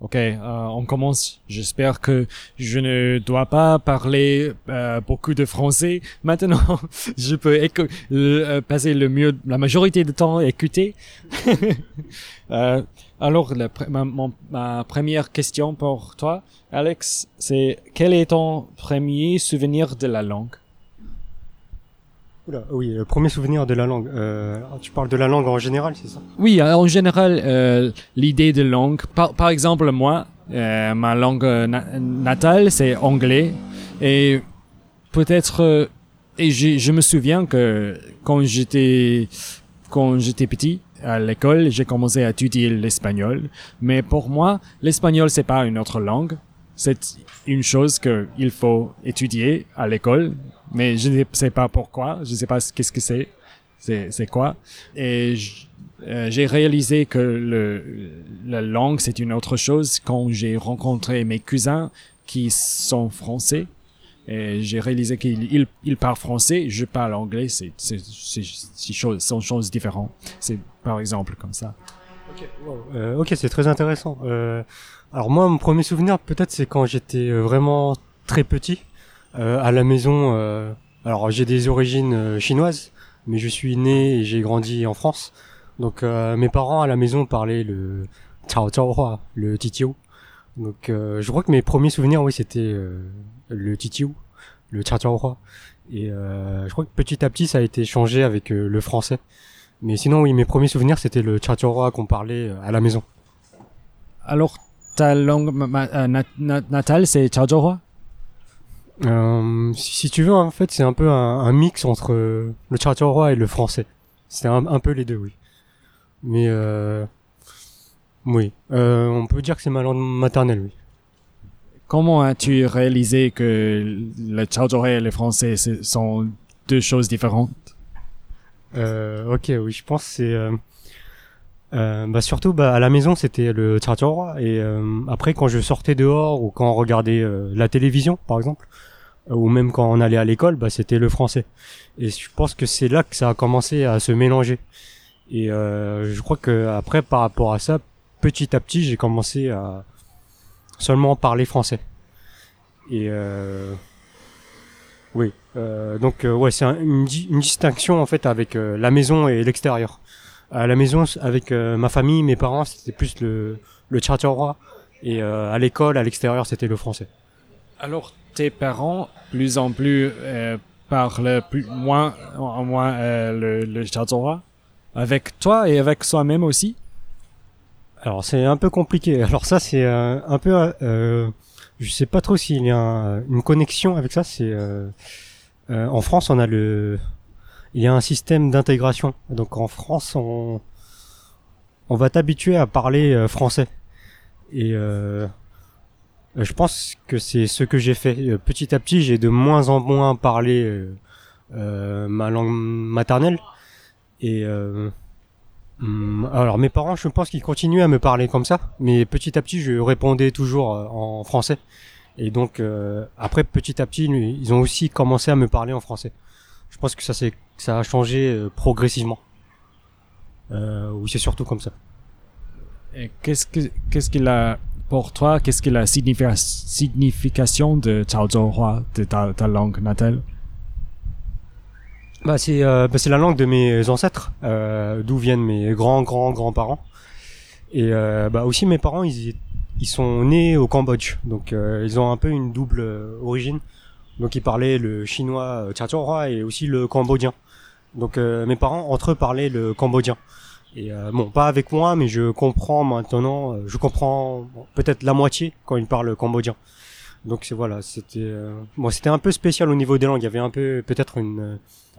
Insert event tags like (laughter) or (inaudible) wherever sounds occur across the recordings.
Ok, euh, on commence. J'espère que je ne dois pas parler euh, beaucoup de français. (laughs) Maintenant, je peux le- euh, passer le mieux, la majorité du temps écouter. (laughs) Euh, alors, ma première question pour toi, Alex, c'est quel est ton premier souvenir de la langue? Oui, le premier souvenir de la langue. Euh, tu parles de la langue en général, c'est ça? Oui, en général, euh, l'idée de langue. Par, exemple, moi, euh, ma langue na- natale, c'est anglais. Et peut-être, et je, me souviens que quand j'étais, quand j'étais petit à l'école, j'ai commencé à étudier l'espagnol. Mais pour moi, l'espagnol, c'est pas une autre langue. C'est une chose que il faut étudier à l'école. Mais je ne sais pas pourquoi. Je ne sais pas ce- qu'est-ce que c'est. C'est, quoi. Et euh, j'ai réalisé que le, la langue, c'est une autre chose quand j'ai rencontré mes cousins qui sont français. Et j'ai réalisé ils, ils parlent français, je parle anglais, c'est, choses, sont choses différentes. C'est par exemple comme ça. Euh, ok, c'est très intéressant. Euh, alors moi, mon premier souvenir, peut-être, c'est quand j'étais euh, vraiment très petit, à la maison. euh, alors j'ai des origines euh, chinoises, mais je suis né et j'ai grandi en France. Donc euh, mes parents à la maison parlaient le Chao Hua, le titiou. Donc euh, je crois que mes premiers souvenirs, oui, c'était euh, le titiou, le Hua. Et euh, je crois que petit à petit, ça a été changé avec euh, le français. Mais sinon, oui, mes premiers souvenirs, c'était le Chachorwa qu'on parlait euh, à la maison. Alors, ta langue euh, natale, c'est Chaozhouhua Euh, si, si tu veux, en fait, c'est un peu un, un mix entre euh, le Chachorwa et le français. C'est un, un peu les deux, oui. Mais, euh, oui, euh, on peut dire que c'est ma langue maternelle, oui. Comment as-tu réalisé que le Chaozhouhua et le français sont deux choses différentes? Euh, ok, oui, je pense que c'est... Bah surtout bah, à la maison c'était le Chachorwa et après quand je sortais dehors ou quand on regardait la télévision par exemple ou même quand on allait à l'école bah c'était le français. Et je pense que c'est là que ça a commencé à se mélanger. Et euh, je crois que après par rapport à ça petit à petit j'ai commencé à seulement parler français. Et euh, oui euh, donc euh, ouais c'est un- une, di- une distinction en fait avec euh, la maison et l'extérieur. À la maison avec euh, ma famille mes parents c'était plus le le Chachorwa et à l'école à l'extérieur c'était le français Alors, tes parents, plus en plus, euh, parlent plus, moins, en moins euh, le, le avec toi et avec soi-même aussi? Alors c'est un peu compliqué. Alors ça c'est euh, un peu, euh, je sais pas trop s'il y a un- une connexion avec ça. C'est euh, euh, en France on a le, il y a un système d'intégration. Donc en France on, on va t'habituer à parler français. Et euh, je pense que c'est ce que j'ai fait. Euh, Petit à petit j'ai de moins en moins parlé euh, euh, ma langue maternelle. Et euh, Hum, alors mes parents, je pense qu'ils continuent à me parler comme ça, mais petit à petit, je répondais toujours euh, en français. Et donc euh, après, petit à petit, ils ont aussi commencé à me parler en français. Je pense que ça c'est ça a changé euh, progressivement. Euh, oui, c'est surtout comme ça. Qu'est-ce que qu'est-ce qu'il a pour toi Qu'est-ce que la signifi- signification de Chaozhouhua de ta, langue natale? Bah c'est euh, bah, c'est la langue de mes ancêtres, euh, d'où viennent mes grands grands grands parents. Et euh, bah aussi mes parents, ils ils sont nés au Cambodge, donc ils ont un peu une double origine. Donc ils parlaient le chinois euh, Chachorwa et aussi le cambodgien. Donc mes parents entre eux parlaient le cambodgien. Et euh, bon, pas avec moi, mais je comprends maintenant. euh, je comprends peut-être la moitié quand ils parlent cambodgien. Donc c'est voilà, c'était euh, bon, c'était un peu spécial au niveau des langues. Il y avait un peu peut-être une euh,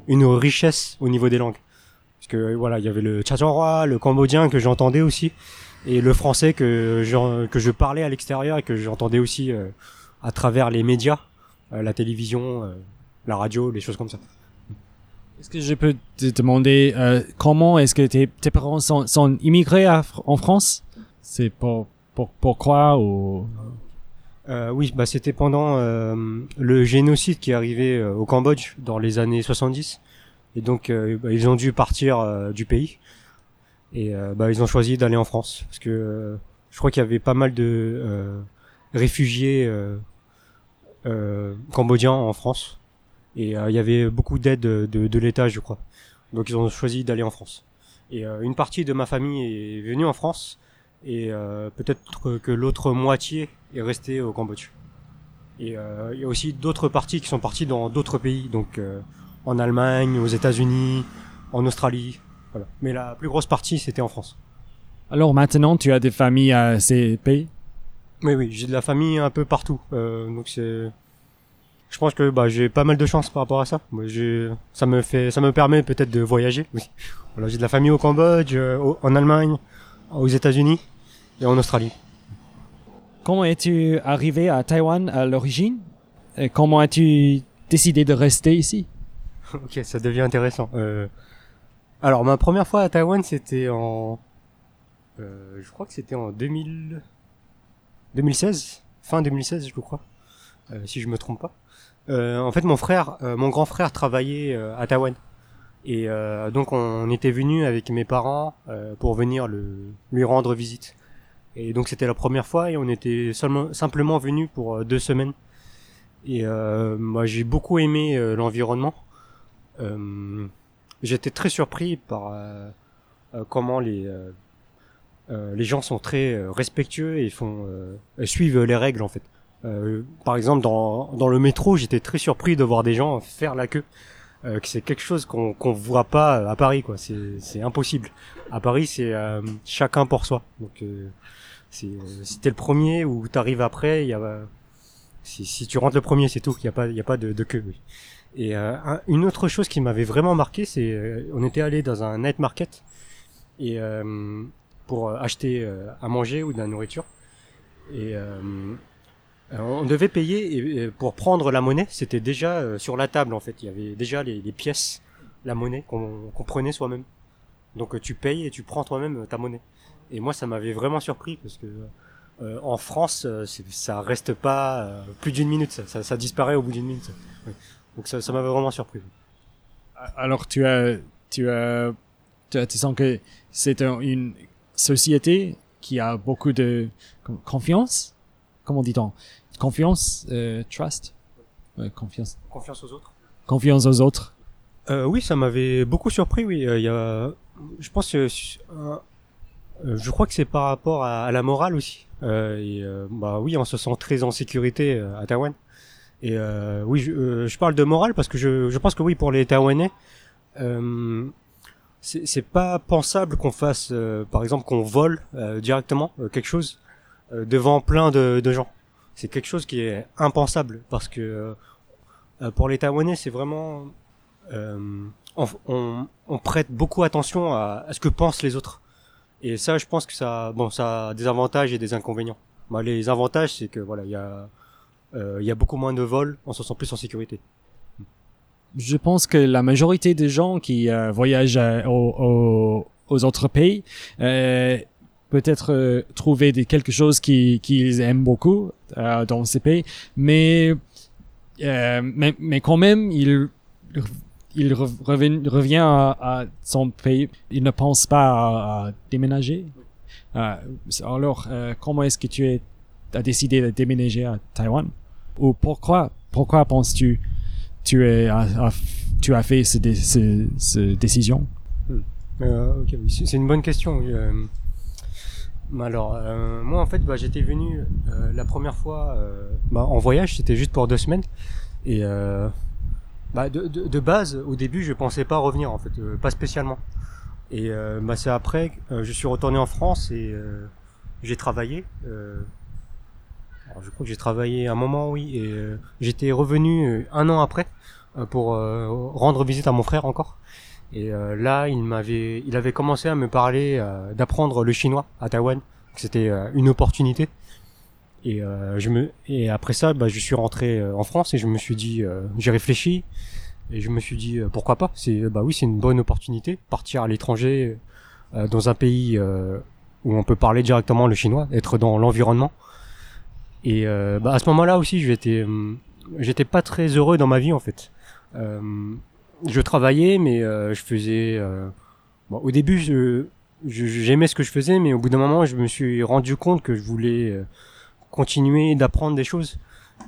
une richesse au niveau des langues. Parce que euh, voilà, il y avait le Chachorwa, le cambodgien que j'entendais aussi, et le français que je, que je parlais à l'extérieur et que j'entendais aussi euh, à travers les médias, la télévision, la radio, les choses comme ça. Est-ce que je peux te demander euh, comment est-ce que tes, parents sont, sont immigrés à en France? C'est pour, pour pourquoi ou? Euh, oui, bah c'était pendant euh, le génocide qui est arrivé euh, au Cambodge dans les années 70, et donc euh, bah, ils ont dû partir euh, du pays, et bah ils ont choisi d'aller en France parce que je crois qu'il y avait pas mal de réfugiés cambodgiens en France et il y avait beaucoup d'aide de, de l'État, je crois. Donc ils ont choisi d'aller en France. Et une partie de ma famille est venue en France et peut-être que l'autre moitié est restée au Cambodge. Et il y a aussi d'autres parties qui sont parties dans d'autres pays, donc en Allemagne, aux États-Unis, en Australie. Voilà. Mais la plus grosse partie, c'était en France. Alors maintenant, tu as des familles à ces pays? Oui, oui, j'ai de la famille un peu partout. Euh, donc c'est, je pense que bah, j'ai pas mal de chance par rapport à ça. Moi, ça me fait, ça me permet peut-être de voyager. Oui. Voilà, j'ai de la famille au Cambodge, euh, en Allemagne, aux États-Unis et en Australie. Comment es-tu arrivé à Taïwan à l'origine? Et Comment as-tu décidé de rester ici? (laughs) Ok, ça devient intéressant. Euh, alors ma première fois à Taïwan, c'était en, euh, je crois que c'était en 2000, 2016, fin 2016, je crois, euh, si je me trompe pas. Euh, en fait, mon frère, euh, mon grand frère travaillait euh, à Taïwan, et donc on était venu avec mes parents pour venir le, lui rendre visite. Et donc c'était la première fois et on était seulement simplement venu pour deux semaines. Et moi j'ai beaucoup aimé l'environnement. Euh, j'étais très surpris par euh, euh, comment les les gens sont très respectueux et font suivent les règles en fait. Par exemple, dans, dans le métro, j'étais très surpris de voir des gens faire la queue. que c'est quelque chose qu'on qu'on voit pas à Paris, quoi. C'est c'est impossible. À Paris, c'est chacun pour soi. Donc, c'est si t'es le premier ou t'arrives après, il y a si, si tu rentres le premier, c'est tout. Il y a pas il y a pas de, de queue. Oui. Et euh, une autre chose qui m'avait vraiment marqué, c'est euh, on était allé dans un night market et euh, pour acheter à manger ou de la nourriture. Et on devait payer et, pour prendre la monnaie, c'était déjà sur la table en fait. Il y avait déjà les, pièces, la monnaie qu'on prenait soi-même. Donc tu payes et tu prends toi-même ta monnaie. Et moi, ça m'avait vraiment surpris parce que en France, ça reste pas plus d'une minute, ça, disparaît au bout d'une minute. Donc ça, m'avait vraiment surpris. Alors tu as, tu as, tu sens que c'est une société qui a beaucoup de confiance? Comment dit-on? Confiance, euh, trust, confiance. Confiance aux autres? Confiance aux autres. Euh, oui, ça m'avait beaucoup surpris. Oui, euh, il y a, je pense que euh, je crois que c'est par rapport à, à, la morale aussi. et, bah oui, on se sent très en sécurité à Taïwan. Et euh, oui, je, euh, je, parle de morale parce que je, je pense que oui, pour les Taïwanais, euh, c'est pas pensable qu'on fasse, euh, par exemple, qu'on vole euh, directement quelque chose devant plein de, de gens. C'est quelque chose qui est impensable parce que pour les Taïwanais, c'est vraiment on, on, on, prête beaucoup attention à, ce que pensent les autres. Et ça, je pense que ça, bon, ça a des avantages et des inconvénients. Bah, les avantages, c'est que voilà, il y a euh, il y a beaucoup moins de vols, on se sent plus en sécurité. Je pense que la majorité des gens qui euh, voyagent euh, aux, aux, autres pays peut-être trouver des, quelque chose qu'ils qui aiment beaucoup dans ces pays, mais, mais, mais quand même, il il revient, à, à, son pays, il ne pense pas à, à déménager. alors, comment est-ce que tu es, as décidé de déménager à Taïwan? Ou pourquoi pourquoi penses-tu tu es tu as fait cette, décision euh, c'est une bonne question. Euh, alors euh, moi en fait bah, j'étais venu euh, la première fois euh, bah, en voyage c'était juste pour deux semaines et bah, de, de, de, base au début je pensais pas revenir en fait pas spécialement et bah, c'est après je suis retourné en France et j'ai travaillé je crois que j'ai travaillé un moment, oui, et euh, j'étais revenu euh, un an après euh, pour rendre visite à mon frère encore. Et là, il m'avait, il avait commencé à me parler d'apprendre le chinois à Taïwan. C'était une opportunité. Et je me, et après ça, bah, je suis rentré en France et je me suis dit, j'ai réfléchi et je me suis dit pourquoi pas? C'est, bah oui, c'est une bonne opportunité partir à l'étranger dans un pays où on peut parler directement le chinois, être dans l'environnement. Et euh, bah, à ce moment-là aussi, j'étais, euh, j'étais pas très heureux dans ma vie en fait. Euh, je travaillais, mais euh, je faisais. Bon, au début, je, j'aimais ce que je faisais, mais au bout d'un moment, je me suis rendu compte que je voulais euh, continuer d'apprendre des choses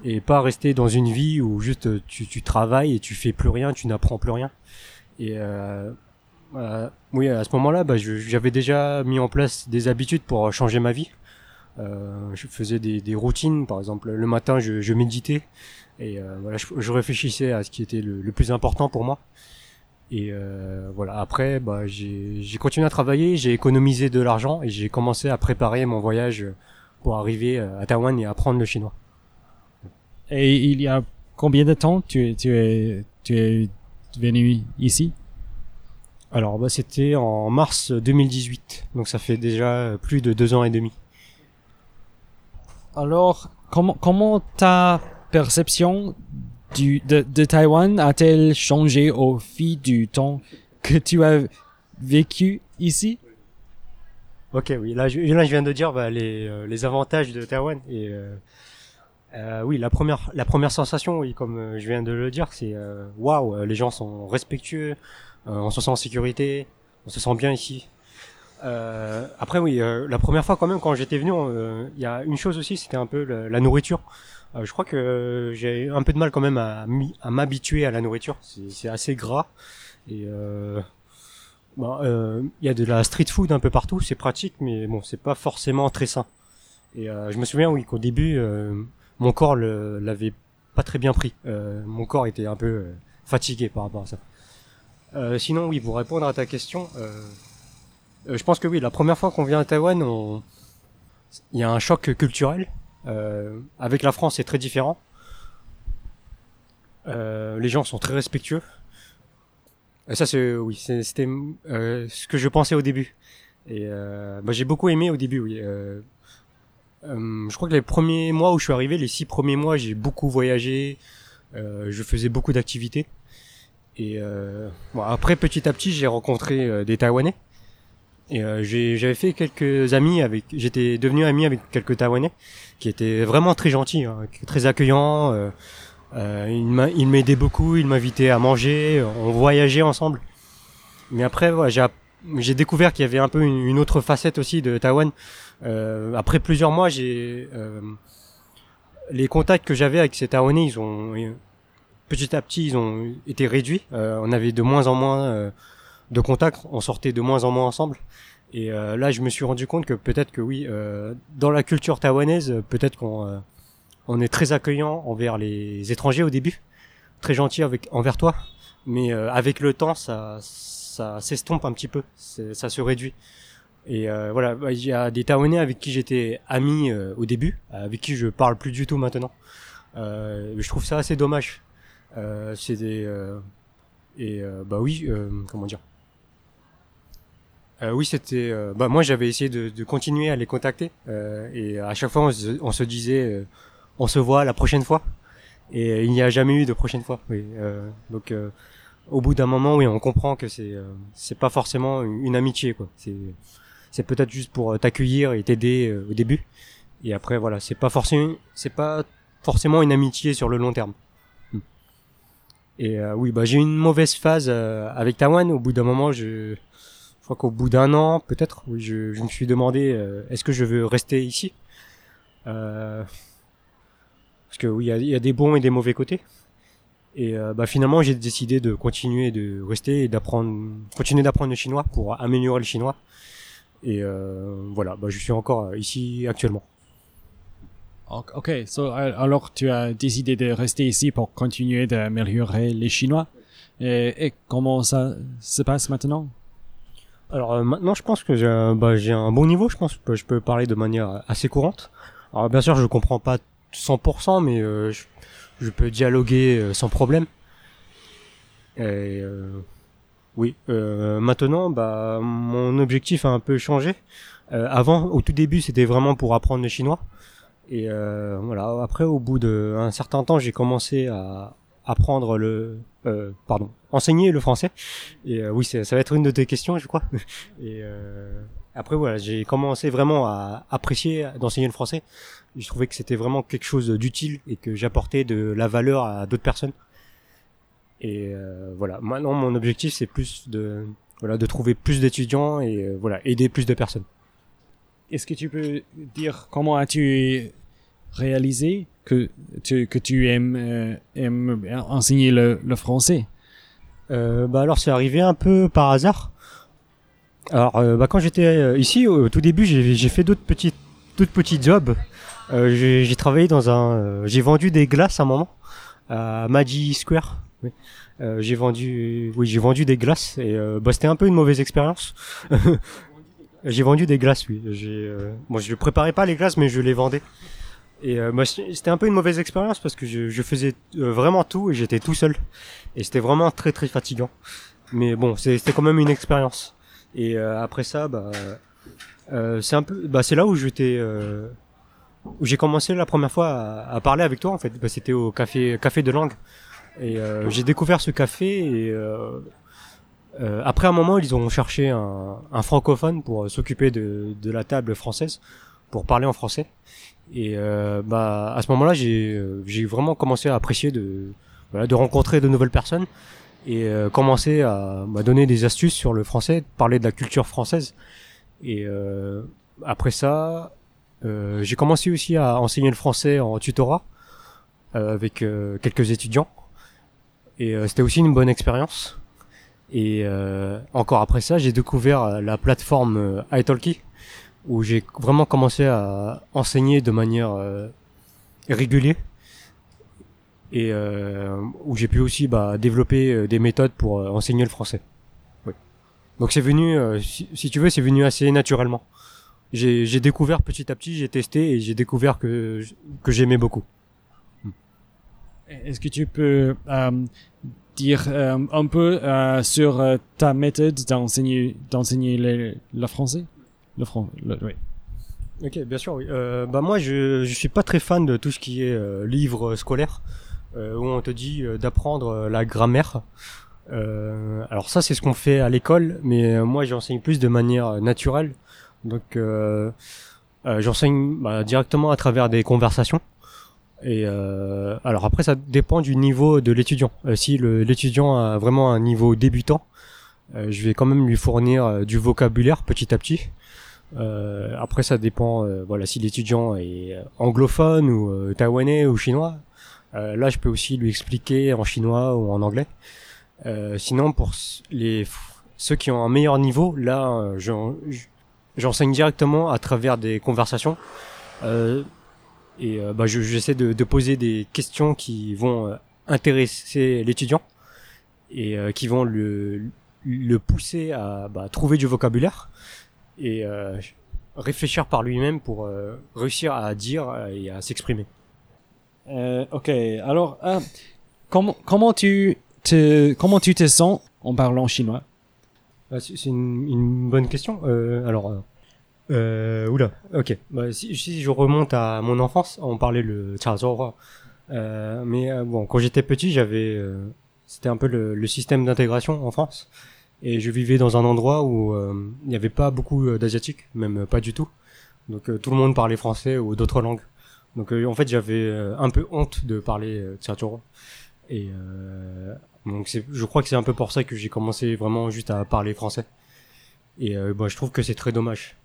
et pas rester dans une vie où juste euh, tu, tu travailles et tu fais plus rien, tu n'apprends plus rien. Et euh, euh, oui, à ce moment-là, bah, j'avais déjà mis en place des habitudes pour changer ma vie. Euh, je faisais des, des routines, par exemple, le matin, je, je méditais et euh, voilà, je, je réfléchissais à ce qui était le, le plus important pour moi. Et euh, voilà, après, bah, j'ai continué à travailler, j'ai économisé de l'argent et j'ai commencé à préparer mon voyage pour arriver à Taïwan et apprendre le chinois. Et il y a combien de temps tu, es- tu, es, tu es venu ici? Alors, bah, c'était en mars 2018, donc ça fait déjà plus de deux ans et demi. Alors, comment, comment ta perception du, de, de Taïwan a-t-elle changé au fil du temps que tu as vécu ici? Ok, oui, là je, viens de dire bah, les, euh, les avantages de Taïwan. Et euh, euh, oui, la première, la première sensation, oui, comme je viens de le dire, c'est waouh, euh, les gens sont respectueux, on se sent en sécurité, on se sent bien ici. Euh, après, oui, euh, la première fois quand même, quand j'étais venu, euh, il y a une chose aussi, c'était un peu la, nourriture. Euh, je crois que j'ai un peu de mal quand même à, m'habituer à la nourriture. C'est assez gras et euh, euh, il y a de la street food un peu partout, c'est pratique, mais bon, c'est pas forcément très sain. Et je me souviens, oui, qu'au début, mon corps l'avait pas très bien pris. Mon corps était un peu fatigué par rapport à ça. Sinon, oui, pour répondre à ta question, euh, je pense que oui, la première fois qu'on vient à Taïwan, il y a un choc culturel. Euh, avec la France, c'est très différent. Euh, les gens sont très respectueux. Et ça, c'est oui, c'était ce que je pensais au début. Et bah, j'ai beaucoup aimé au début. Oui. Je crois que les premiers mois où je suis arrivé, les six premiers mois, j'ai beaucoup voyagé. Je faisais beaucoup d'activités. Et après, petit à petit, j'ai rencontré des Taïwanais. Et euh, j'avais fait quelques amis avec. J'étais devenu ami avec quelques Taïwanais qui étaient vraiment très gentils, hein, très accueillants. Euh, euh, il m'a- il m'aidait beaucoup, il m'invitait à manger, on voyageait ensemble. Mais après, voilà, j'ai découvert qu'il y avait un peu une, une autre facette aussi de Taïwan. Euh, après plusieurs mois, j'ai euh, les contacts que j'avais avec ces Taïwanais, ils ont petit à petit, ils ont été réduits. Euh, on avait de moins en moins euh, de contacts, on sortait de moins en moins ensemble. Et euh, là, je me suis rendu compte que peut-être que oui, euh, dans la culture taïwanaise, peut-être qu'on euh, on est très accueillant envers les étrangers au début, très gentil avec envers toi, mais euh, avec le temps, ça, ça s'estompe un petit peu, ça se réduit. Et euh, voilà, bah, il y a des Taïwanais avec qui j'étais ami euh, au début, avec qui je parle plus du tout maintenant. Je trouve ça assez dommage. C'est des et bah oui, comment dire. Euh, oui, c'était. euh, bah moi, j'avais essayé de, de continuer à les contacter euh, et à chaque fois, on se, on se disait, euh, on se voit la prochaine fois. Et il n'y a jamais eu de prochaine fois. Oui. Euh, donc, euh, au bout d'un moment, oui, on comprend que c'est c'est pas forcément une, amitié. C'est c'est peut-être juste pour t'accueillir et t'aider au début. Et après, voilà, c'est pas forcément c'est pas forcément une amitié sur le long terme. Hmm. Et oui, bah j'ai eu une mauvaise phase avec Taïwan. Au bout d'un moment, je je crois qu'au bout d'un an, peut-être, je, je me suis demandé euh, est-ce que je veux rester ici? Euh, Parce que oui, il y y, a des bons et des mauvais côtés. Et euh, bah, finalement, j'ai décidé de continuer de rester et d'apprendre, continuer d'apprendre le chinois pour améliorer le chinois. Et euh, voilà, bah, je suis encore euh, ici actuellement. Ok, so, alors tu as décidé de rester ici pour continuer d'améliorer les Chinois. Et, et comment ça se passe maintenant? Alors euh, maintenant, je pense que j'ai un, bah, j'ai un bon niveau. Je pense que je peux parler de manière assez courante. Alors bien sûr, je comprends pas 100%, mais euh, je, peux dialoguer euh, sans problème. Euh, oui, maintenant, bah, mon objectif a un peu changé. Avant, au tout début, c'était vraiment pour apprendre le chinois. Et voilà. Après, au bout d'un certain temps, j'ai commencé à apprendre le, euh, pardon, enseigner le français. Et euh, oui, ça va être une de tes questions, je crois. (laughs) Et euh, après, voilà, j'ai commencé vraiment à apprécier d'enseigner le français. Je trouvais que c'était vraiment quelque chose d'utile et que j'apportais de la valeur à d'autres personnes. Et euh, voilà, maintenant mon objectif c'est plus de voilà, de trouver plus d'étudiants et euh, voilà, aider plus de personnes. Est-ce que tu peux dire comment as-tu réalisé que tu, que tu aimes, euh, aimes enseigner le, le français Euh, bah alors c'est arrivé un peu par hasard. Alors euh, bah quand j'étais euh, ici au tout début j'ai fait d'autres petits d'autres petits jobs. Euh, j'ai travaillé dans un j'ai vendu des glaces à un moment à Magi Square. J'ai vendu oui j'ai vendu des glaces et bah c'était un peu une mauvaise expérience. (laughs) j'ai vendu des glaces oui. J'ai bon je préparais pas les glaces mais je les vendais. Et euh, bah, c'était un peu une mauvaise expérience parce que je, je faisais euh, vraiment tout et j'étais tout seul. Et c'était vraiment très très fatigant. Mais bon, c'était quand même une expérience. Et euh, après ça, bah, euh, c'est un peu, bah, c'est là où j'étais, euh, où j'ai commencé la première fois à, à parler avec toi en fait. Bah, c'était au café café de langue. Et j'ai découvert ce café et après un moment, ils ont cherché un, un francophone pour s'occuper de, de la table française, pour parler en français. Et euh, bah à ce moment-là, j'ai euh, j'ai vraiment commencé à apprécier de voilà, de rencontrer de nouvelles personnes et euh, commencer à m'a donner des astuces sur le français, parler de la culture française. Et après ça, j'ai commencé aussi à enseigner le français en tutorat avec quelques étudiants. Et c'était aussi une bonne expérience. Et euh, encore après ça, j'ai découvert la plateforme italki où j'ai vraiment commencé à enseigner de manière euh, régulière et euh, où j'ai pu aussi bah, développer euh, des méthodes pour euh, enseigner le français. Oui. Donc c'est venu, euh, si, si tu veux, c'est venu assez naturellement. J'ai découvert petit à petit, j'ai testé et j'ai découvert que que j'aimais beaucoup. Est-ce que tu peux dire euh, un peu euh, sur ta méthode d'enseigner d'enseigner le, le français? Le français, oui. Ok, bien sûr, oui. Euh, bah moi, je je suis pas très fan de tout ce qui est euh, livre scolaire euh, où on te dit euh, d'apprendre euh, la grammaire. Euh, alors ça, c'est ce qu'on fait à l'école, mais moi, j'enseigne plus de manière naturelle. Donc, j'enseigne bah, directement à travers des conversations. Et alors après, ça dépend du niveau de l'étudiant. Si l'étudiant a vraiment un niveau débutant, je vais quand même lui fournir du vocabulaire petit à petit. Euh, après, ça dépend. euh, voilà, si l'étudiant est euh, anglophone ou euh, taïwanais ou chinois, euh, là, je peux aussi lui expliquer en chinois ou en anglais. Euh, sinon, pour les ceux qui ont un meilleur niveau, là, j'en- j'enseigne directement à travers des conversations. Et bah, je- j'essaie de, de poser des questions qui vont intéresser l'étudiant et qui vont le, le pousser à bah, trouver du vocabulaire et euh, réfléchir par lui-même pour euh, réussir à dire euh, et à s'exprimer. Euh, ok, alors comment comment tu te comment tu te sens en parlant chinois? Ah, C'est une, une bonne question. Euh, alors, euh, oula, ok. Bah, si, si je remonte à mon enfance, on parlait le. Euh, mais bon, quand j'étais petit, j'avais, euh, c'était un peu le, le système d'intégration en France, et je vivais dans un endroit où euh, il n'y avait pas beaucoup euh, d'asiatiques, même euh, pas du tout. Donc tout le monde parlait français ou d'autres langues. Donc en fait, j'avais un peu honte de parler euh, Chazhou. Et donc je crois que c'est un peu pour ça que j'ai commencé vraiment juste à parler français. Et euh, bah, je trouve que c'est très dommage.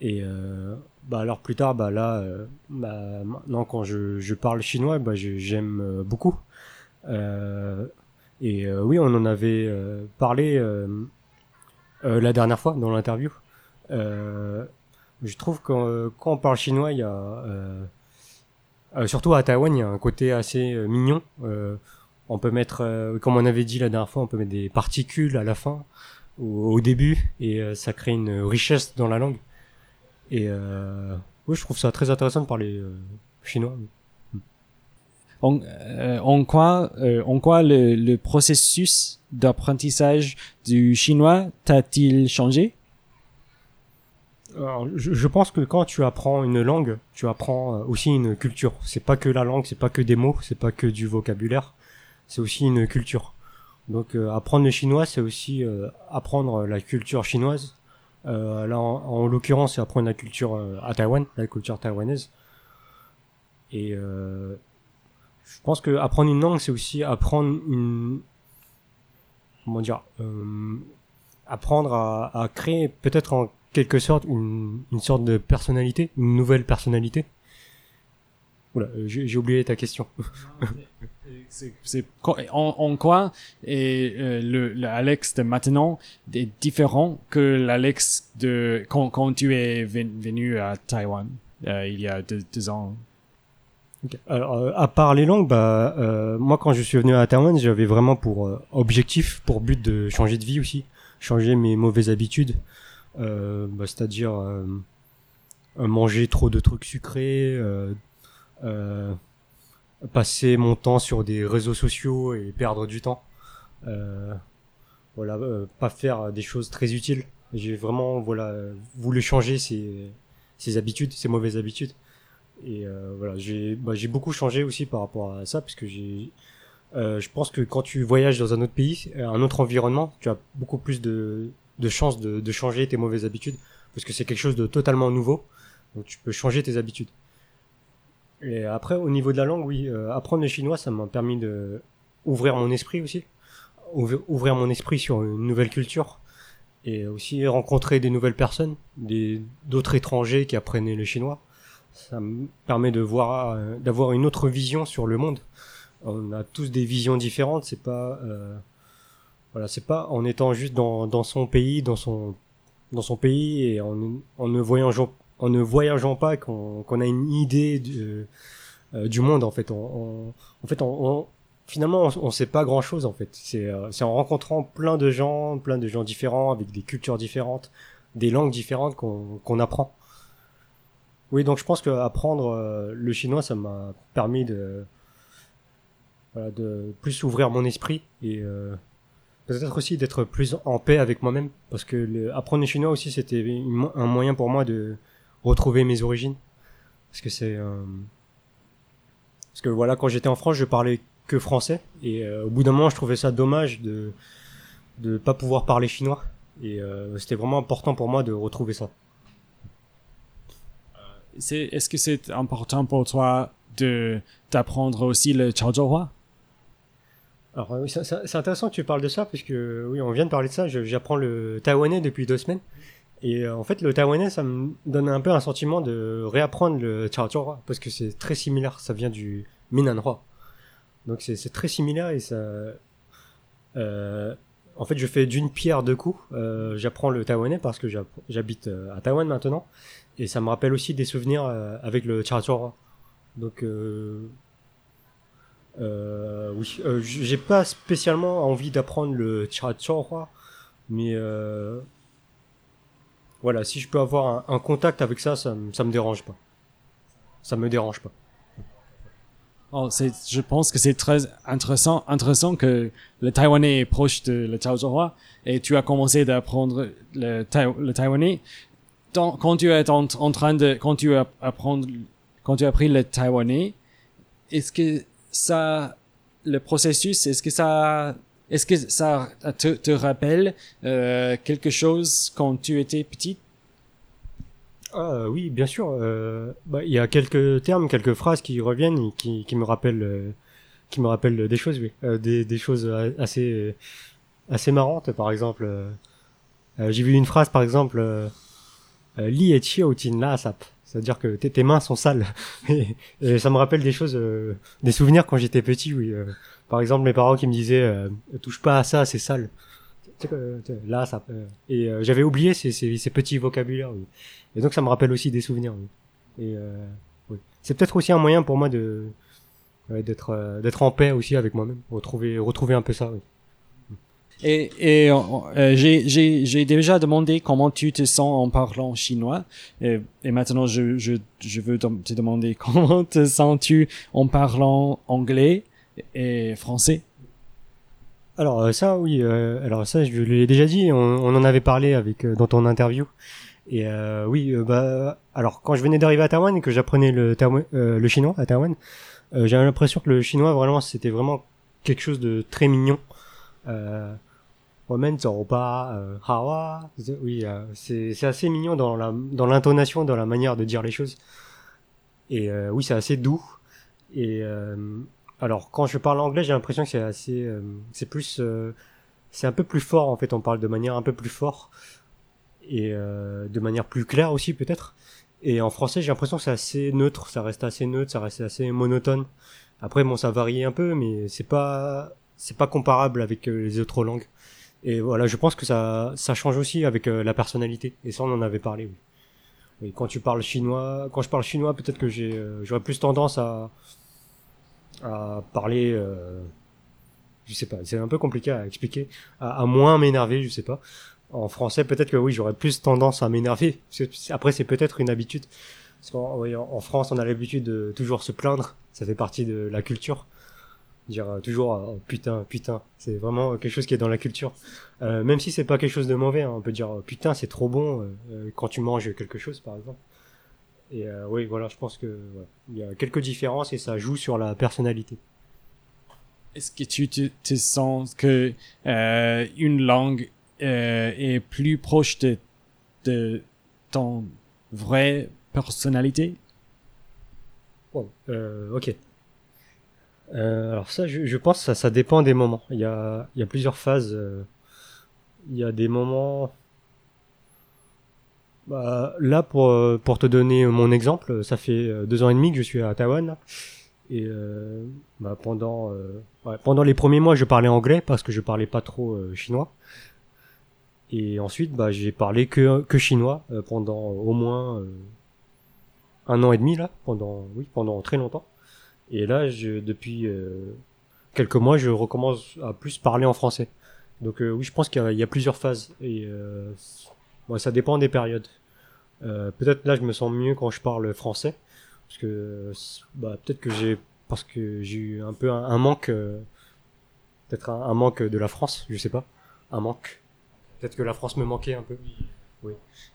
Et euh, bah alors plus tard, bah là, euh, bah, maintenant quand je, je parle chinois, bah j'aime beaucoup. Et euh, oui, on en avait euh, parlé euh, euh, la dernière fois dans l'interview. Euh, je trouve que quand on parle chinois, il y a surtout à Taïwan, il y a un côté assez mignon. On peut mettre, comme on avait dit la dernière fois, on peut mettre des particules à la fin ou au début et ça crée une richesse dans la langue. Et oui, je trouve ça très intéressant de parler chinois. En, euh, en quoi euh, en quoi le, le processus d'apprentissage du chinois t'a-t-il changé? Alors, je, je pense que quand tu apprends une langue, tu apprends euh, aussi une culture. C'est pas que la langue, c'est pas que des mots, c'est pas que du vocabulaire, c'est aussi une culture. Donc euh, apprendre le chinois, c'est aussi euh, apprendre la culture chinoise. Euh, là, en, en l'occurrence, c'est apprendre la culture à Taïwan, la culture taïwanaise. Et euh, je pense que apprendre une langue, c'est aussi apprendre une comment dire euh, apprendre à, à créer peut-être en quelque sorte une, une sorte de personnalité, une nouvelle personnalité. Oula, euh, j'ai oublié ta question. C'est c'est en, en quoi est euh, le, le Alex de maintenant est différent que l'Alex de quand, quand tu es ven- venu à Taïwan euh, il y a deux, deux ans? Alors, euh, à part les langues, bah, euh, moi, quand je suis venu à Taïwan, j'avais vraiment pour euh, objectif, pour but de changer de vie aussi, changer mes mauvaises habitudes, euh, bah, c'est-à-dire euh, manger trop de trucs sucrés, passer mon temps sur des réseaux sociaux et perdre du temps, voilà, pas faire des choses très utiles. J'ai vraiment, voilà, voulu changer ces, ces habitudes, ces mauvaises habitudes. Et euh, voilà, j'ai bah, beaucoup changé aussi par rapport à ça parce que j'ai euh, je pense que quand tu voyages dans un autre pays, euh, un autre environnement, tu as beaucoup plus de de chances de, de changer tes mauvaises habitudes parce que c'est quelque chose de totalement nouveau. Donc tu peux changer tes habitudes. Et après au niveau de la langue, oui, euh, apprendre le chinois, ça m'a permis de ouvrir mon esprit aussi, Ouv- ouvrir mon esprit sur une nouvelle culture et aussi rencontrer des nouvelles personnes, des d'autres étrangers qui apprenaient le chinois ça me permet de voir euh, d'avoir une autre vision sur le monde. On a tous des visions différentes c'est pas euh, voilà c'est pas en étant juste dans, dans son pays dans son dans son pays et en, en ne voyageant en ne voyageant pas qu'on qu'on a une idée du, euh, du monde en fait. On, en fait on, finalement on, on sait pas grand chose en fait. C'est euh, en rencontrant plein de gens plein de gens différents avec des cultures différentes des langues différentes qu'on qu'on apprend oui, donc je pense que apprendre euh, le chinois, ça m'a permis de, voilà, de plus ouvrir mon esprit et euh, peut-être aussi d'être plus en paix avec moi-même, parce que le, apprendre le chinois aussi, c'était un moyen pour moi de retrouver mes origines, parce que c'est, euh, parce que voilà, quand j'étais en France, je parlais que français, et euh, au bout d'un moment, je trouvais ça dommage de de pas pouvoir parler chinois, et euh, c'était vraiment important pour moi de retrouver ça. Est-ce que c'est important pour toi d'apprendre aussi le Chaozhouhua? Alors oui, c'est intéressant que tu parles de ça parce que oui, on vient de parler de ça. J'apprends le taïwanais depuis deux semaines et euh, en fait le taïwanais ça me donne un peu un sentiment de réapprendre le Chaozhouhua parce que c'est très similaire. Ça vient du Minanhua, donc c'est très similaire et ça. euh, en fait, je fais d'une pierre deux coups. Euh, J'apprends le taïwanais parce que j'habite à Taïwan maintenant et ça me rappelle aussi des souvenirs euh, avec le Chaozhouhua. Donc euh, euh, oui, euh, j'ai pas spécialement envie d'apprendre le Chaozhouhua, mais euh, voilà, si je peux avoir un, contact avec ça, ça, ça me dérange pas. Ça me dérange pas. Oh, je pense que c'est très intéressant, intéressant que le taïwanais est proche de le Chaozhouhua et tu as commencé d'apprendre le, taï- le taïwanais. Quand tu es en, train de, quand tu as apprendre, quand tu as appris le taïwanais, est-ce que ça, le processus, est-ce que ça, est-ce que ça te, te rappelle euh, quelque chose quand tu étais petit? Ah oui, bien sûr. euh, bah, Il y a quelques termes, quelques phrases qui reviennent qui, qui me rappellent, euh, qui me rappellent des choses, oui, Euh, des, des choses assez, assez marrantes. Par exemple, euh, euh, j'ai vu une phrase, par exemple, Li et tin la sap. C'est-à-dire que tes, mains sont sales. (laughs) et, ça me rappelle des choses, euh, des souvenirs quand j'étais petit, oui. euh. par exemple, mes parents qui me disaient, euh, touche pas à ça, c'est sale. Sais, là, ça. euh, et euh, j'avais oublié ces, ces, petits vocabulaires. Oui. Et donc ça me rappelle aussi des souvenirs. Oui. Et euh, oui. c'est peut-être aussi un moyen pour moi de ouais, d'être euh, d'être en paix aussi avec moi-même, retrouver retrouver un peu ça. Oui. Et, et euh, euh, j'ai- déjà demandé comment tu te sens en parlant chinois. Et, et maintenant, je, je, je veux te demander (laughs) comment te sens-tu en parlant anglais et français? Alors euh, ça, oui. euh, alors ça, je l'ai déjà dit. On, on en avait parlé avec euh, dans ton interview. Et euh, oui, bah alors quand je venais d'arriver à Taïwan et que j'apprenais le le chinois à Taïwan, j'avais l'impression que le chinois vraiment c'était vraiment quelque chose de très mignon. Euh, pas euh, hawa, oui, euh, c'est assez mignon dans la dans l'intonation, dans la manière de dire les choses. Et euh, oui, c'est assez doux. Et euh, alors quand je parle anglais, j'ai l'impression que c'est assez, c'est plus, c'est un peu plus fort en fait. On parle de manière un peu plus fort et de manière plus claire aussi peut-être. Et en français, j'ai l'impression que c'est assez neutre, ça reste assez neutre, ça reste assez monotone. Après, bon, ça varie un peu, mais c'est pas c'est pas comparable avec euh, les autres langues. Et voilà, je pense que ça ça change aussi avec euh, la personnalité. Et ça, on en avait parlé. Oui. oui quand tu parles chinois, quand je parle chinois, peut-être que j'ai euh, j'aurais plus tendance à à parler. Euh, je sais pas, c'est un peu compliqué à expliquer, à, moins m'énerver, je sais pas en français, peut-être que oui, j'aurais plus tendance à m'énerver. Après, c'est peut-être une habitude. Parce qu'en en France, on a l'habitude de toujours se plaindre. Ça fait partie de la culture. Dire euh, toujours oh, putain, putain. C'est vraiment quelque chose qui est dans la culture. Euh, même si c'est pas quelque chose de mauvais, hein. on peut dire oh, putain, c'est trop bon euh, quand tu manges quelque chose, par exemple. Et oui, voilà, je pense que il y a quelques différences et ça joue sur la personnalité. Est-ce que tu te, sens que une langue euh, est plus proche de, de ton vraie personnalité? Euh, ok. Euh, alors ça, je, je, pense ça, ça dépend des moments. Il y a, il y a plusieurs phases. Euh, il y a des moments... Bah, là, pour, euh, pour te donner mon exemple, ça fait deux ans et demi que je suis à Taïwan. Et bah, pendant, ouais, pendant les premiers mois, je parlais anglais parce que je parlais pas trop chinois. Et ensuite, bah, j'ai parlé que, que chinois euh, pendant au moins euh, un an et demi là, pendant oui, pendant très longtemps. Et là, je, depuis euh, quelques mois, je recommence à plus parler en français. Donc oui, je pense qu'il y, y, a plusieurs phases et ouais, ça dépend des périodes. peut-être là, je me sens mieux quand je parle français, parce que bah, peut-être que j'ai parce que j'ai eu un peu un, manque, peut-être un, un manque de la France, je sais pas, un manque peut-être que la France me manquait un peu. Oui.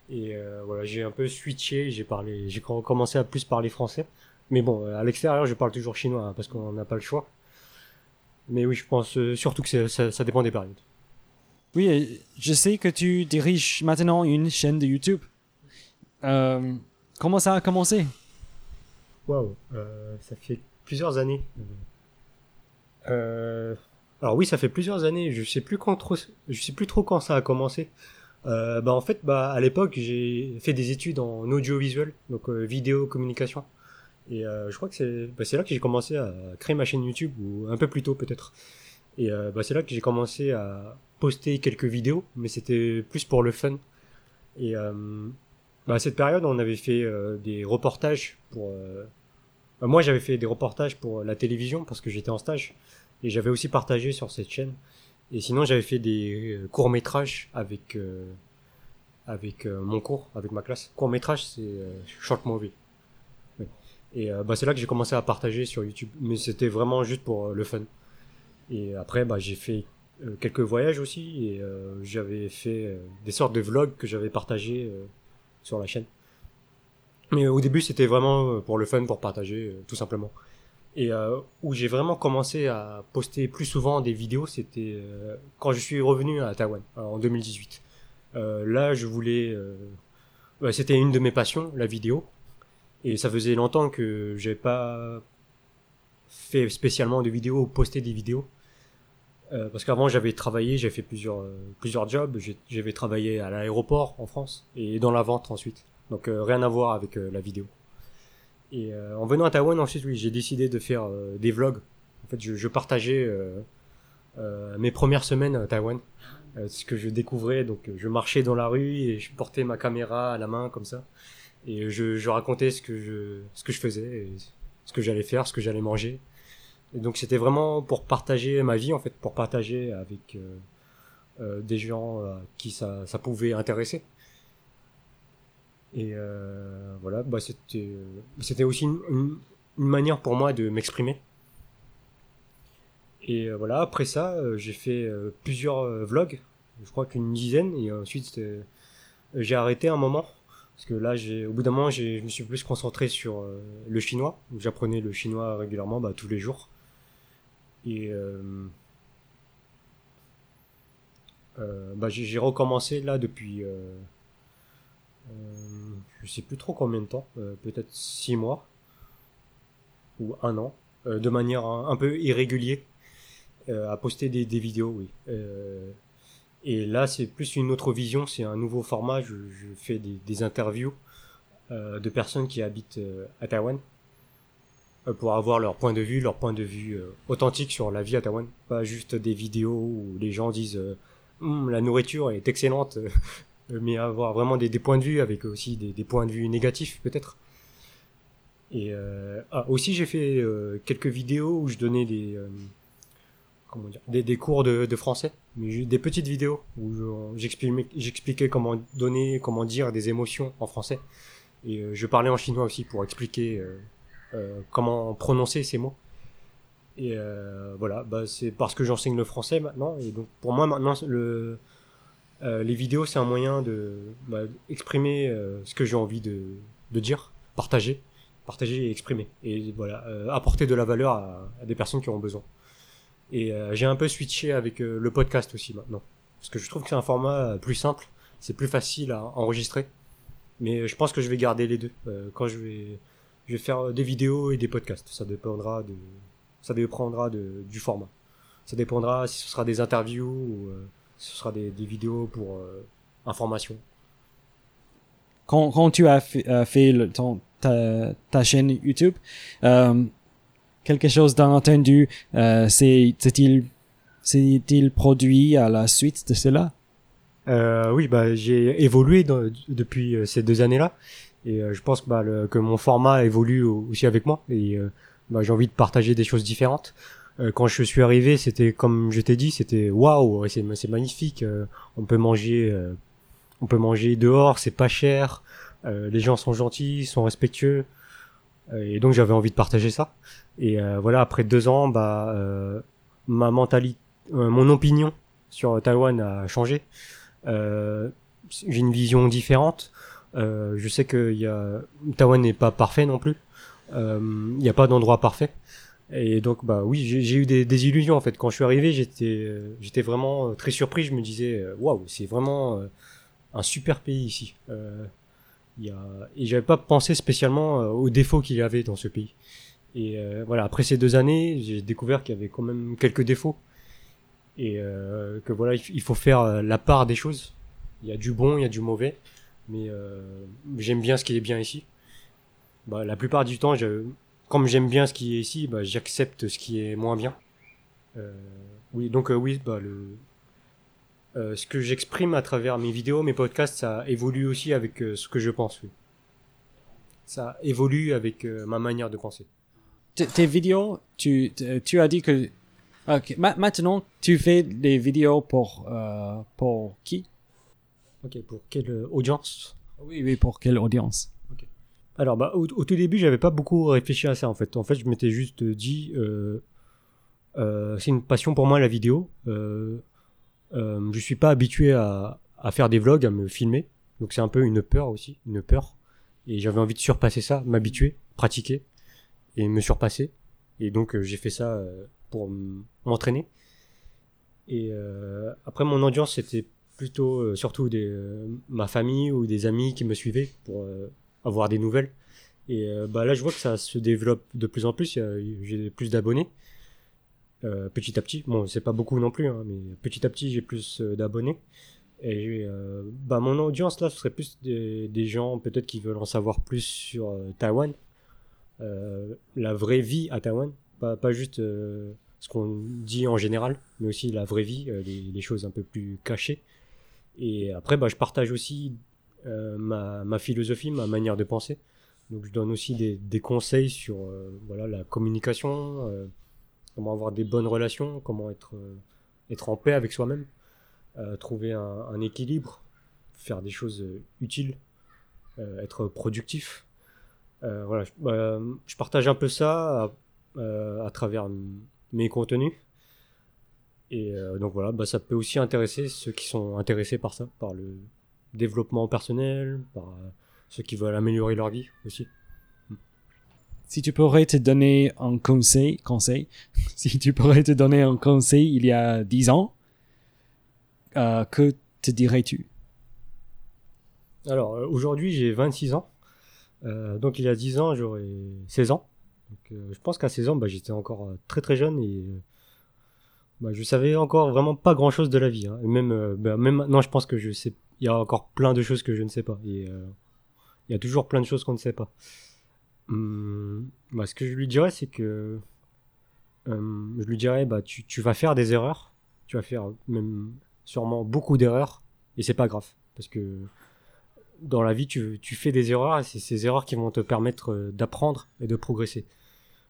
Et euh, voilà, j'ai un peu switché, j'ai parlé, j'ai commencé à plus parler français. Mais bon, à l'extérieur, je parle toujours chinois hein, parce qu'on n'a pas le choix. Mais oui, je pense euh, surtout que ça, ça, dépend des périodes. Oui, je sais que tu diriges maintenant une chaîne de YouTube. Euh, comment ça a commencé? Waouh, ça fait plusieurs années. Euh, alors oui, ça fait plusieurs années. Je sais plus quand trop, je sais plus trop quand ça a commencé. Euh, bah en fait, bah à l'époque, j'ai fait des études en audiovisuel, donc euh, vidéo communication. Et euh, je crois que c'est bah, là que j'ai commencé à créer ma chaîne YouTube ou un peu plus tôt peut-être. Et euh, bah, c'est là que j'ai commencé à poster quelques vidéos, mais c'était plus pour le fun. Et euh, bah, à cette période, on avait fait des reportages pour. Bah, moi, j'avais fait des reportages pour la télévision parce que j'étais en stage. Et j'avais aussi partagé sur cette chaîne. Et sinon, j'avais fait des euh, courts métrages avec euh, avec euh, mon cours, avec ma classe. Court métrage, c'est short movie. Et bah, c'est là que j'ai commencé à partager sur YouTube. Mais c'était vraiment juste pour le fun. Et après, bah, j'ai fait quelques voyages aussi. Et j'avais fait des sortes de vlogs que j'avais partagés sur la chaîne. Mais au début, c'était vraiment pour le fun, pour partager, tout simplement. Et euh, où j'ai vraiment commencé à poster plus souvent des vidéos, c'était euh, quand je suis revenu à Taïwan en 2018. Euh, là, je voulais, euh, bah, c'était une de mes passions, la vidéo, et ça faisait longtemps que j'avais pas fait spécialement de vidéos ou posté des vidéos. Euh, parce qu'avant j'avais travaillé, j'ai fait plusieurs plusieurs jobs. J'avais travaillé à l'aéroport en France et dans la vente ensuite. Donc rien à voir avec la vidéo. Et euh, en venant à Taïwan, ensuite, oui, j'ai décidé de faire euh, des vlogs. En fait, je, je partageais euh, mes premières semaines à Taïwan, ce que je découvrais. Donc, je marchais dans la rue et je portais ma caméra à la main comme ça, et je, racontais ce que je ce que je faisais, ce que j'allais faire, ce que j'allais manger. Donc, c'était vraiment pour partager ma vie, en fait, pour partager avec des gens qui ça, ça pouvait intéresser. Et euh, voilà, bah c'était c'était aussi une, manière pour moi de m'exprimer. Et euh, voilà, après ça, euh, j'ai fait euh, plusieurs vlogs, je crois qu'une dizaine, et ensuite j'ai arrêté un moment parce que là, j'ai au bout d'un moment, je me suis plus concentré sur le chinois. J'apprenais le chinois régulièrement, bah, tous les jours. Et bah, j'ai recommencé là depuis euh, je sais plus trop combien de temps, euh, peut-être six mois ou un an, euh, de manière un, peu irrégulière, à poster des, des vidéos, oui. Et là, c'est plus une autre vision, c'est un nouveau format. Je, je fais des, des interviews euh, de personnes qui habitent euh, à Taïwan euh, pour avoir leur point de vue, leur point de vue euh, authentique sur la vie à Taïwan. Pas juste des vidéos où les gens disent euh, Hum, la nourriture est excellente, euh, mais avoir vraiment des, des points de vue avec aussi des, des points de vue négatifs peut-être. Et ah, aussi j'ai fait quelques vidéos où je donnais des comment dire des, cours de, français, des petites vidéos où j'expliquais comment donner, comment dire des émotions en français. Et euh, je parlais en chinois aussi pour expliquer euh, euh, comment prononcer ces mots. Et voilà, bah, c'est parce que j'enseigne le français maintenant. Et donc pour moi maintenant, le, les vidéos c'est un moyen de bah, exprimer ce que j'ai envie de, de dire, partager, partager et exprimer. Et voilà, apporter de la valeur à, à des personnes qui ont besoin. Et euh, j'ai un peu switché avec euh, le podcast aussi maintenant. Parce que je trouve que c'est un format euh, plus simple, c'est plus facile à enregistrer. Mais je pense que je vais garder les deux. Quand je vais, je vais faire des vidéos et des podcasts. Ça dépendra de, ça dépendra de, du format. Ça dépendra si ce sera des interviews ou euh, ce sera des, des vidéos pour euh, information. Quand, quand tu as fait, euh, fait le, ton, ta, ta chaîne YouTube, quelque chose d'entendu, euh, c'est, c'est-il, c'est-il produit à la suite de cela? Euh, oui, bah j'ai évolué depuis euh, ces deux années-là, et euh, je pense bah, que mon format évolue au- aussi avec moi, et bah, j'ai envie de partager des choses différentes. Quand je suis arrivé, c'était comme je t'ai dit, c'était waouh, c'est c'est magnifique. on peut manger, on peut manger dehors, c'est pas cher. les gens sont gentils, sont respectueux, et donc j'avais envie de partager ça. Et euh, voilà, après deux ans, bah euh, ma mentalité, euh, mon opinion sur Taïwan a changé. Euh, j'ai une vision différente. Euh, je sais que y a... Taïwan n'est pas parfait non plus. Euh, Il n'y a pas d'endroit parfait. Et donc bah oui, j'ai eu des, des illusions en fait. Quand je suis arrivé, j'étais euh, j'étais vraiment euh, très surpris. Je me disais euh, waouh, c'est vraiment euh, un super pays ici. Il y a... Et j'avais pas pensé spécialement euh, aux défauts qu'il y avait dans ce pays. Et euh, voilà, après ces deux années, j'ai découvert qu'il y avait quand même quelques défauts. Et euh, que voilà il faut faire euh, la part des choses. Il y a du bon il y a du mauvais. Mais euh, j'aime bien ce qui est bien ici. Bah, la plupart du temps je, comme j'aime bien ce qui est ici bah, j'accepte ce qui est moins bien. Euh, oui donc oui bah, le euh, ce que j'exprime à travers mes vidéos mes podcasts ça évolue aussi avec euh, ce que je pense oui. ça évolue avec euh, ma manière de penser T- tes vidéos, tu, as dit que, ok, ma- maintenant, tu fais des vidéos pour, pour qui? ok pour quelle audience? Oui, oui, pour quelle audience? Alors, bah, au, au tout début, j'avais pas beaucoup réfléchi à ça en fait. En fait, je m'étais juste dit, c'est une passion pour moi la vidéo. Euh, euh, je suis pas habitué à, à faire des vlogs, à me filmer, donc c'est un peu une peur aussi, une peur. Et j'avais envie de surpasser ça, m'habituer, pratiquer et me surpasser. Et donc euh, j'ai fait ça euh, pour m'entraîner. Et euh, après, mon audience c'était plutôt euh, surtout des, ma famille ou des amis qui me suivaient pour avoir des nouvelles. Et bah là, je vois que ça se développe de plus en plus. J'ai plus d'abonnés. Euh, petit à petit. Bon, c'est pas beaucoup non plus, hein, mais petit à petit, j'ai plus euh, d'abonnés. Et euh, bah, mon audience là, ce serait plus des, gens peut-être qui veulent en savoir plus sur euh, Taïwan, la vraie vie à Taïwan, pas, pas juste ce qu'on dit en général, mais aussi la vraie vie, les, les choses un peu plus cachées. Et après, bah, je partage aussi ma, ma philosophie, ma manière de penser. Donc je donne aussi des, des conseils sur voilà la communication, comment avoir des bonnes relations, comment être euh, être en paix avec soi-même, euh, trouver un, équilibre, faire des choses euh, utiles, être productif. Voilà, je, bah, je partage un peu ça à, travers mes contenus. Et donc voilà, bah, ça peut aussi intéresser ceux qui sont intéressés par ça, par le développement personnel, par ceux qui veulent améliorer leur vie aussi. Si tu pourrais te donner un conseil, conseil, (laughs) si tu pourrais te donner un conseil il y a 10 ans, euh, que te dirais-tu? Alors euh, aujourd'hui j'ai 26 ans, Euh, donc il y a 10 ans j'aurais 16 ans. Je pense qu'à 16 ans bah, j'étais encore très très jeune et bah, je savais encore vraiment pas grand chose de la vie. Hein. Et même, bah, même maintenant, je pense que je sais. Il y a encore plein de choses que je ne sais pas. Et il y a toujours plein de choses qu'on ne sait pas. Hum, bah, ce que je lui dirais, c'est que hum, je lui dirais, bah, tu, tu vas faire des erreurs. Tu vas faire même sûrement beaucoup d'erreurs. Et c'est pas grave. Parce que dans la vie, tu, tu fais des erreurs et c'est ces erreurs qui vont te permettre euh, d'apprendre et de progresser.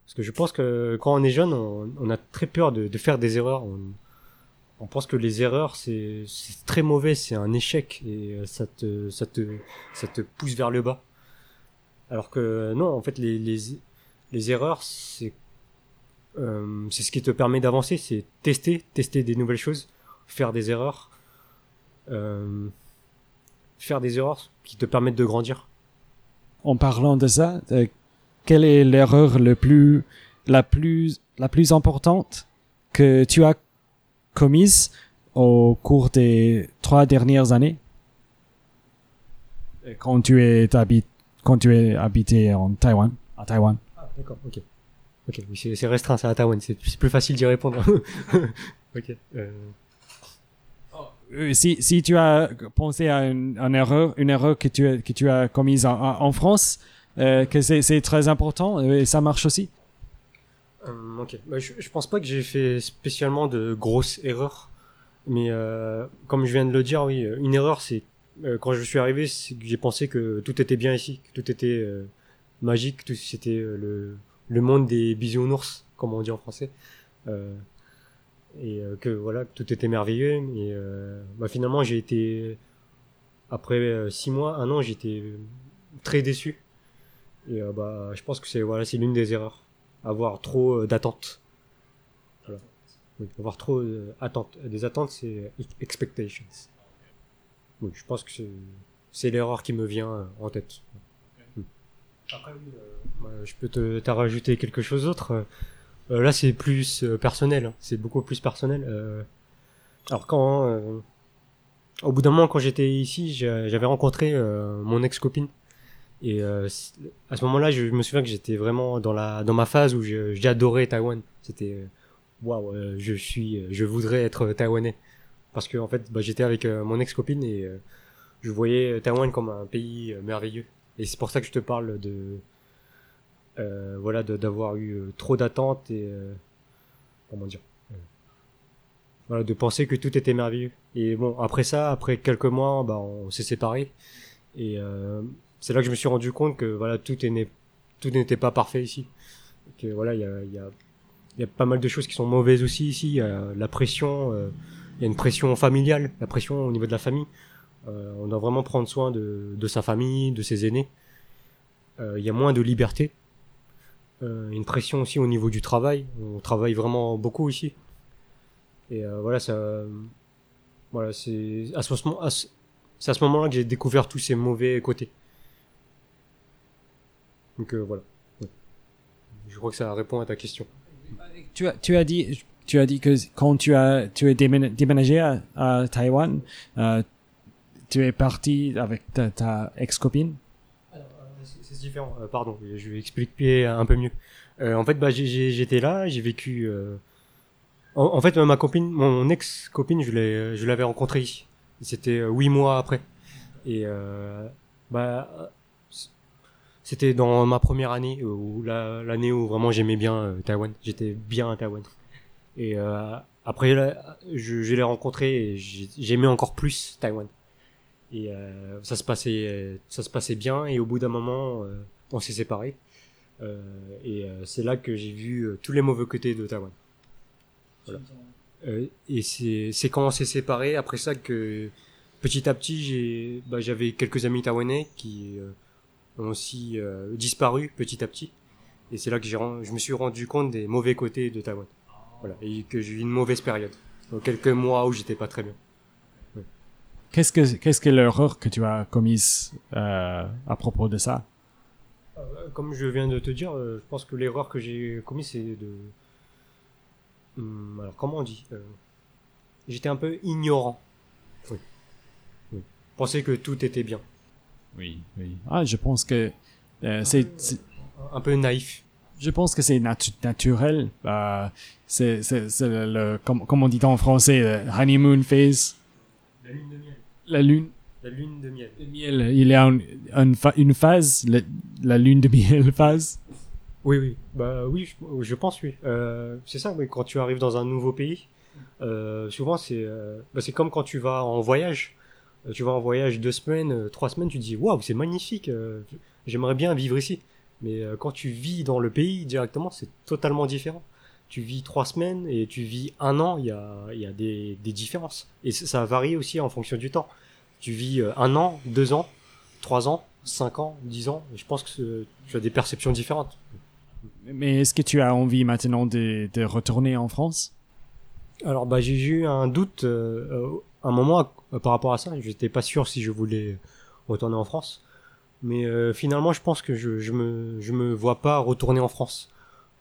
Parce que je pense que quand on est jeune, on, a très peur de, faire des erreurs. On, on pense que les erreurs, c'est c'est très mauvais, c'est un échec et euh, ça te, ça, te, ça te pousse vers le bas. Alors que non, en fait, les, les, les erreurs, c'est euh, c'est ce qui te permet d'avancer, c'est tester, tester des nouvelles choses, faire des erreurs, euh, faire des erreurs qui te permettent de grandir. En parlant de ça, euh, quelle est l'erreur le plus, la plus, la plus importante que tu as commise au cours des trois dernières années? Quand tu es habité, quand tu es habité en Taïwan, à Taïwan. Ah, d'accord, ok. Ok, oui, c'est c'est restreint, ça à Taïwan, c'est c'est plus facile d'y répondre. (laughs) ok. Euh, Euh, Si, si tu as pensé à une, une erreur, une erreur que tu as, que tu as commise en, en France, euh, que c'est, c'est très important et ça marche aussi. Ok. Bah, je, je pense pas que j'ai fait spécialement de grosses erreurs. Mais euh, comme je viens de le dire, oui, une erreur, c'est quand je suis arrivé, j'ai pensé que tout était bien ici, que tout était euh, magique, tout c'était euh, le, le monde des bisounours, comme on dit en français. Euh, et euh, que voilà, tout était merveilleux. Euh, bah, finalement, j'ai été après euh, six mois, un an, j'étais très déçu. Et euh, bah, je pense que c'est voilà, c'est l'une des erreurs avoir trop euh, d'attentes. Avoir trop d'attentes. Des attentes, c'est expectations. Oui, je pense que c'est, l'erreur qui me vient euh, en tête. Hmm. Après, oui, euh, je peux te, t'as rajouté quelque chose d'autre. Euh, euh, là, c'est plus personnel. hein. C'est beaucoup plus personnel. Euh, alors quand, euh, au bout d'un moment, quand j'étais ici, j'a- j'avais rencontré mon ex-copine. Et euh, à ce moment-là, je me souviens que j'étais vraiment dans la dans ma phase où j'adorais Taïwan. C'était waouh, euh, je suis, je voudrais être taïwanais parce que en fait, bah, j'étais avec euh, mon ex-copine et euh, je voyais Taïwan comme un pays euh, merveilleux. Et c'est pour ça que je te parle de euh, voilà d'avoir eu euh, trop d'attentes et euh, comment dire euh, voilà de penser que tout était merveilleux. Et bon, après ça, après quelques mois, bah on s'est séparés et euh, c'est là que je me suis rendu compte que voilà tout est tout n'était pas parfait ici. Que voilà, il y a, y a y a pas mal de choses qui sont mauvaises aussi ici. Y a la pression, euh, il y a une pression familiale, la pression au niveau de la famille. Euh, on doit vraiment prendre soin de, sa famille, de ses aînés. Euh, il y a moins de liberté. Euh, une pression aussi au niveau du travail. On travaille vraiment beaucoup ici. Et euh, voilà, ça, voilà, c'est à ce moment-là que j'ai découvert tous ces mauvais côtés. Donc voilà. Je crois que ça répond à ta question. Tu as dit, tu as dit que quand tu as, tu es déména- déménagé à, à Taïwan, euh, tu es parti avec ta, ex-copine? C'est différent. Euh, pardon, je vais expliquer un peu mieux. Euh, en fait, bah, j'étais là, j'ai vécu. En, fait, ma copine, mon ex-copine, je l'avais rencontrée ici. C'était huit mois après. Et bah, c'était dans ma première année, ou la- l'année où vraiment j'aimais bien Taïwan. J'étais bien à Taïwan. Et euh, après, je, je l'ai rencontrée et j'ai- j'aimais encore plus Taïwan. Et euh, ça se passait, ça se passait bien. Et au bout d'un moment, euh, on s'est séparés. Euh, et euh, c'est là que j'ai vu euh, tous les mauvais côtés de Taïwan. Voilà. Et c'est quand on s'est séparés après ça que petit à petit bah, j'avais quelques amis taïwanais qui ont aussi disparu petit à petit. Et c'est là que je me suis rendu compte des mauvais côtés de Taïwan. Voilà. Et que j'ai eu une mauvaise période. Donc quelques mois où j'étais pas très bien. Qu'est-ce que, qu'est-ce que l'erreur que tu as commise euh, à propos de ça? Euh, Comme je viens de te dire, euh, je pense que l'erreur que j'ai commise, c'est de... Hum, alors, comment on dit Euh, J'étais un peu ignorant. Oui. oui. Je pensais que tout était bien. Oui, oui. Ah, je pense que euh, c'est- Un peu naïf. Je pense que c'est natu- naturel. Euh, c'est, le, le- comme, comme on dit en français, le honeymoon phase. La lune de miel. La lune La lune de miel. de miel. Il y a une, phase, la lune de miel (laughs) phase. Oui, oui. Bah oui, je, je pense oui. Euh, c'est ça, oui. Quand tu arrives dans un nouveau pays, euh, souvent c'est, euh, bah, c'est comme quand tu vas en voyage. Euh, tu vas en voyage deux semaines, euh, trois semaines, tu te dis waouh, c'est magnifique. euh, j'aimerais bien vivre ici. Mais euh, quand tu vis dans le pays directement, c'est totalement différent. Tu vis trois semaines et tu vis un an, il y a, il y a des, des différences. Et ça varie aussi en fonction du temps. Tu vis euh, un an, deux ans, trois ans, cinq ans, dix ans. Et je pense que tu as des perceptions différentes. Mais est-ce que tu as envie maintenant de, de retourner en France? Alors bah j'ai eu un doute euh, euh, un moment par rapport à ça. J'étais pas sûr si je voulais retourner en France, mais euh, finalement je pense que je, je me je me vois pas retourner en France.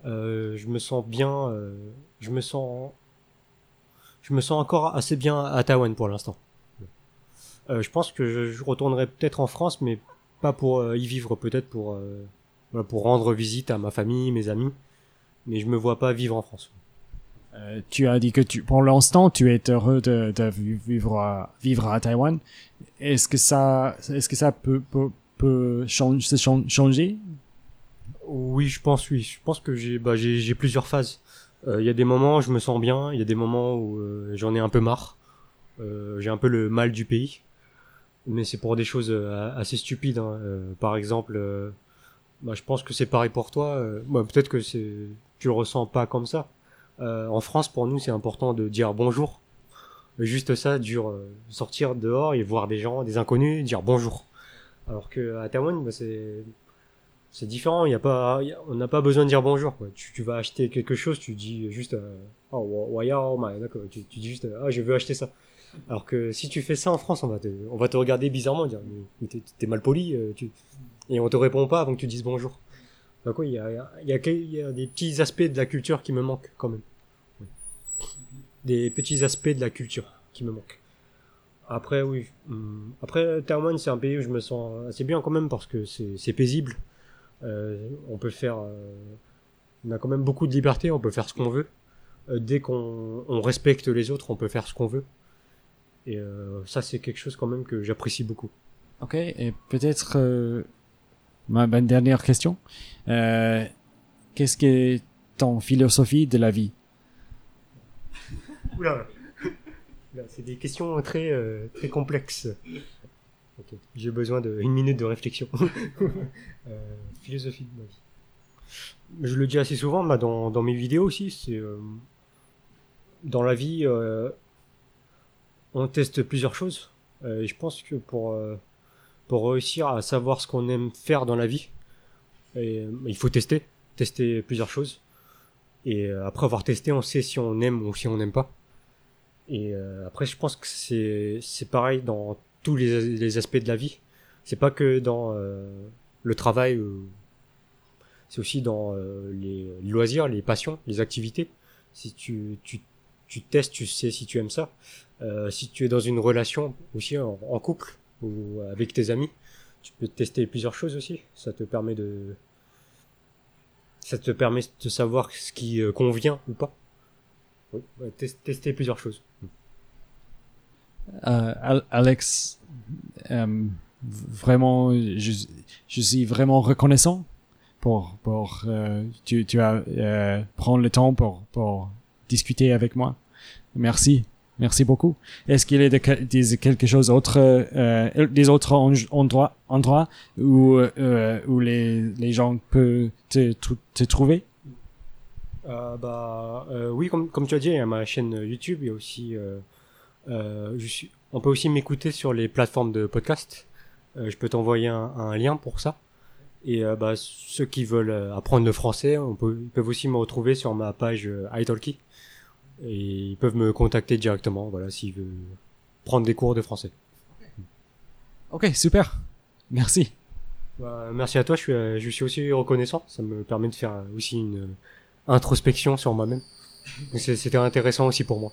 Euh, je me sens bien, euh, je me sens je me sens encore assez bien à Taïwan pour l'instant. Euh, je pense que je, je retournerai peut-être en France, mais pas pour euh, y vivre, peut-être pour euh, voilà, pour rendre visite à ma famille, mes amis, mais je me vois pas vivre en France. Euh, Tu as dit que tu, pour l'instant, tu es heureux de, de vi- vivre à, vivre à Taïwan. Est-ce que ça, est-ce que ça peut, peut, peut chan- se chan- changer? Oui, je pense, oui. Je pense que j'ai bah, j'ai plusieurs phases. Euh, Il y a des moments où je me sens bien, il y a des moments où euh, j'en ai un peu marre. Euh, j'ai un peu le mal du pays. Mais c'est pour des choses euh, assez stupides. hein. Par exemple, bah, je pense que c'est pareil pour toi. Bah, Peut-être que tu le ressens pas comme ça. En France, pour nous, c'est important de dire bonjour. Juste ça, dure sortir dehors et voir des gens, des inconnus, dire bonjour. Alors que à Taïwan, bah, c'est c'est différent. Il y a pas, on n'a pas besoin de dire bonjour. Quoi. Tu, vas acheter quelque chose, tu dis juste euh, oh oh my. Tu, tu dis juste euh, ah je veux acheter ça. Alors que si tu fais ça en France, on va te, on va te regarder bizarrement, dire mais, t'es, mal poli, euh, tu, et on te répond pas avant que tu dises bonjour. Donc il y a, y y a des petits aspects de la culture qui me manquent quand même. Des petits aspects de la culture qui me manquent. Après oui, hum, après Taïwan c'est un pays où je me sens assez bien quand même parce que c'est, c'est paisible. Euh, on peut faire, euh, on a quand même beaucoup de liberté, on peut faire ce qu'on veut. Euh, dès qu'on on respecte les autres, on peut faire ce qu'on veut. Et euh, ça, c'est quelque chose quand même que j'apprécie beaucoup. Ok, et peut-être euh, ma, ma dernière question. Euh, Qu'est-ce que ton philosophie de la vie? Oula, c'est des questions très euh, complexes. J'ai besoin d'une minute de réflexion. (laughs) Euh, philosophie de ma vie. Je le dis assez souvent, dans, mes vidéos aussi, c'est euh, dans la vie, on teste plusieurs choses. Je pense que pour réussir à savoir ce qu'on aime faire dans la vie, il faut tester, tester plusieurs choses. Et après avoir testé, on sait si on aime ou si on n'aime pas. Et euh, après, je pense que c'est c'est pareil dans tous les, les aspects de la vie. C'est pas que dans euh, le travail, c'est aussi dans euh, les loisirs, les passions, les activités. Si tu, tu, tu testes, tu sais si tu aimes ça. Euh, si tu es dans une relation aussi en, en couple ou avec tes amis, tu peux tester plusieurs choses aussi. Ça te permet de ça te permet de savoir ce qui euh, convient ou pas. Oui, tester plusieurs choses. Euh, Al- Alex, euh, vraiment, je, suis vraiment reconnaissant pour pour euh, tu tu as euh, prendre le temps pour pour discuter avec moi. Merci, merci beaucoup. Est-ce qu'il y a de, des quelque chose d'autre, euh, des autres en- endroits endroits où euh, où les les gens peuvent te, te trouver? Euh, bah euh, oui, comme, comme tu as dit, il y a ma chaîne YouTube, il y a aussi euh, euh, je suis, on peut aussi m'écouter sur les plateformes de podcast. Euh, je peux t'envoyer un, un lien pour ça. Et euh, bah, ceux qui veulent apprendre le français, on peut, ils peuvent aussi me retrouver sur ma page euh, italki. Et ils peuvent me contacter directement, voilà, s'ils veulent prendre des cours de français. Ok, super. Merci. Bah, merci à toi, je suis, je suis aussi reconnaissant. Ça me permet de faire aussi une introspection sur moi-même. C'était intéressant aussi pour moi.